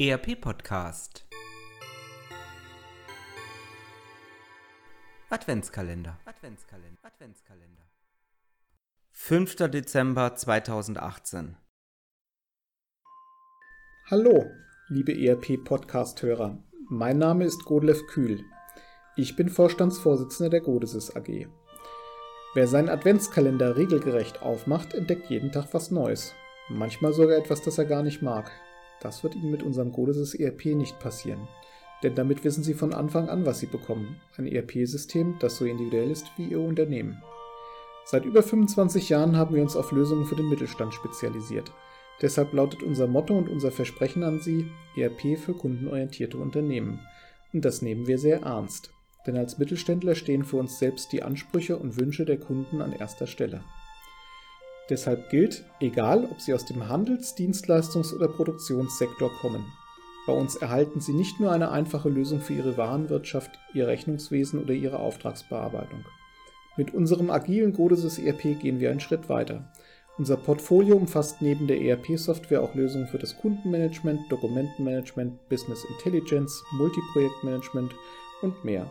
ERP Podcast Adventskalender Adventskalender Adventskalender 5. Dezember 2018 Hallo, liebe ERP Podcast Hörer. Mein Name ist Godlev Kühl. Ich bin Vorstandsvorsitzender der Godesis AG. Wer seinen Adventskalender regelgerecht aufmacht, entdeckt jeden Tag was Neues. Manchmal sogar etwas, das er gar nicht mag. Das wird Ihnen mit unserem Godesis ERP nicht passieren. Denn damit wissen Sie von Anfang an, was Sie bekommen. Ein ERP-System, das so individuell ist wie Ihr Unternehmen. Seit über 25 Jahren haben wir uns auf Lösungen für den Mittelstand spezialisiert. Deshalb lautet unser Motto und unser Versprechen an Sie ERP für kundenorientierte Unternehmen. Und das nehmen wir sehr ernst. Denn als Mittelständler stehen für uns selbst die Ansprüche und Wünsche der Kunden an erster Stelle. Deshalb gilt, egal ob Sie aus dem Handels-, Dienstleistungs- oder Produktionssektor kommen, bei uns erhalten Sie nicht nur eine einfache Lösung für Ihre Warenwirtschaft, Ihr Rechnungswesen oder Ihre Auftragsbearbeitung. Mit unserem agilen Godesis ERP gehen wir einen Schritt weiter. Unser Portfolio umfasst neben der ERP-Software auch Lösungen für das Kundenmanagement, Dokumentenmanagement, Business Intelligence, Multiprojektmanagement und mehr.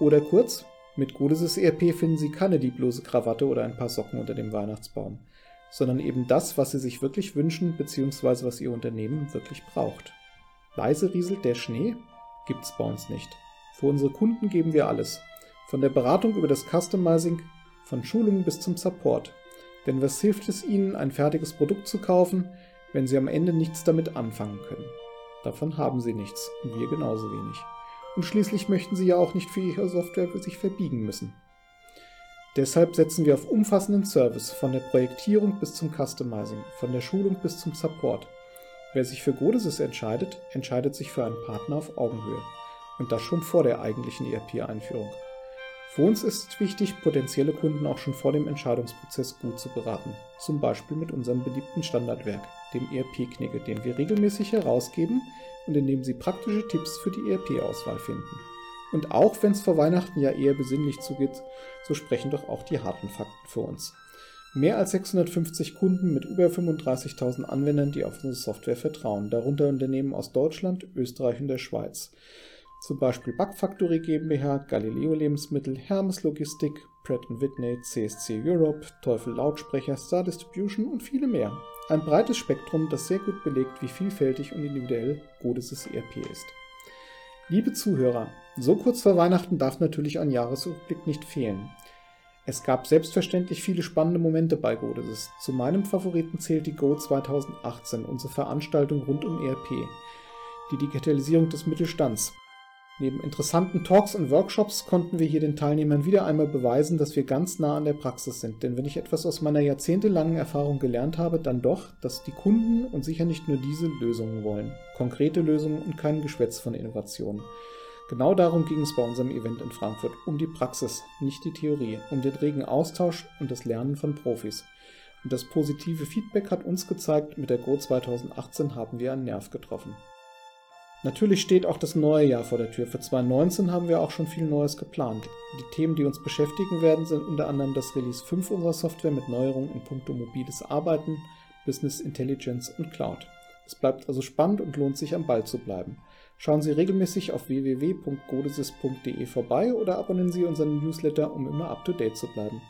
Oder kurz, mit Godesis ERP finden Sie keine lieblose Krawatte oder ein paar Socken unter dem Weihnachtsbaum, sondern eben das, was Sie sich wirklich wünschen bzw. was Ihr Unternehmen wirklich braucht. Leise rieselt der Schnee? Gibt's bei uns nicht. Für unsere Kunden geben wir alles. Von der Beratung über das Customizing, von Schulungen bis zum Support. Denn was hilft es Ihnen, ein fertiges Produkt zu kaufen, wenn Sie am Ende nichts damit anfangen können? Davon haben Sie nichts und wir genauso wenig und schließlich möchten sie ja auch nicht für ihre Software sich verbiegen müssen. Deshalb setzen wir auf umfassenden Service von der Projektierung bis zum Customizing, von der Schulung bis zum Support. Wer sich für Godesys entscheidet, entscheidet sich für einen Partner auf Augenhöhe. Und das schon vor der eigentlichen ERP-Einführung. Für uns ist es wichtig, potenzielle Kunden auch schon vor dem Entscheidungsprozess gut zu beraten. Zum Beispiel mit unserem beliebten Standardwerk, dem ERP-Knigge, den wir regelmäßig herausgeben und in dem Sie praktische Tipps für die ERP-Auswahl finden. Und auch wenn es vor Weihnachten ja eher besinnlich zugeht, so sprechen doch auch die harten Fakten für uns. Mehr als 650 Kunden mit über 35.000 Anwendern, die auf unsere Software vertrauen, darunter Unternehmen aus Deutschland, Österreich und der Schweiz zum Beispiel Backfactory GmbH, Galileo Lebensmittel, Hermes Logistik, Pratt Whitney, CSC Europe, Teufel Lautsprecher, Star Distribution und viele mehr. Ein breites Spektrum, das sehr gut belegt, wie vielfältig und individuell Godes's ERP ist. Liebe Zuhörer, so kurz vor Weihnachten darf natürlich ein Jahresrückblick nicht fehlen. Es gab selbstverständlich viele spannende Momente bei Godesis. Zu meinem Favoriten zählt die Go 2018, unsere Veranstaltung rund um ERP. Die Digitalisierung des Mittelstands, Neben interessanten Talks und Workshops konnten wir hier den Teilnehmern wieder einmal beweisen, dass wir ganz nah an der Praxis sind. Denn wenn ich etwas aus meiner jahrzehntelangen Erfahrung gelernt habe, dann doch, dass die Kunden und sicher nicht nur diese Lösungen wollen. Konkrete Lösungen und kein Geschwätz von Innovationen. Genau darum ging es bei unserem Event in Frankfurt, um die Praxis, nicht die Theorie, um den regen Austausch und das Lernen von Profis. Und das positive Feedback hat uns gezeigt, mit der Go 2018 haben wir einen Nerv getroffen. Natürlich steht auch das neue Jahr vor der Tür. Für 2019 haben wir auch schon viel Neues geplant. Die Themen, die uns beschäftigen werden, sind unter anderem das Release 5 unserer Software mit Neuerungen in puncto mobiles Arbeiten, Business Intelligence und Cloud. Es bleibt also spannend und lohnt sich am Ball zu bleiben. Schauen Sie regelmäßig auf www.godesis.de vorbei oder abonnieren Sie unseren Newsletter, um immer up to date zu bleiben.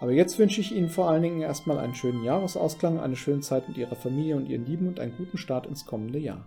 Aber jetzt wünsche ich Ihnen vor allen Dingen erstmal einen schönen Jahresausklang, eine schöne Zeit mit Ihrer Familie und Ihren Lieben und einen guten Start ins kommende Jahr.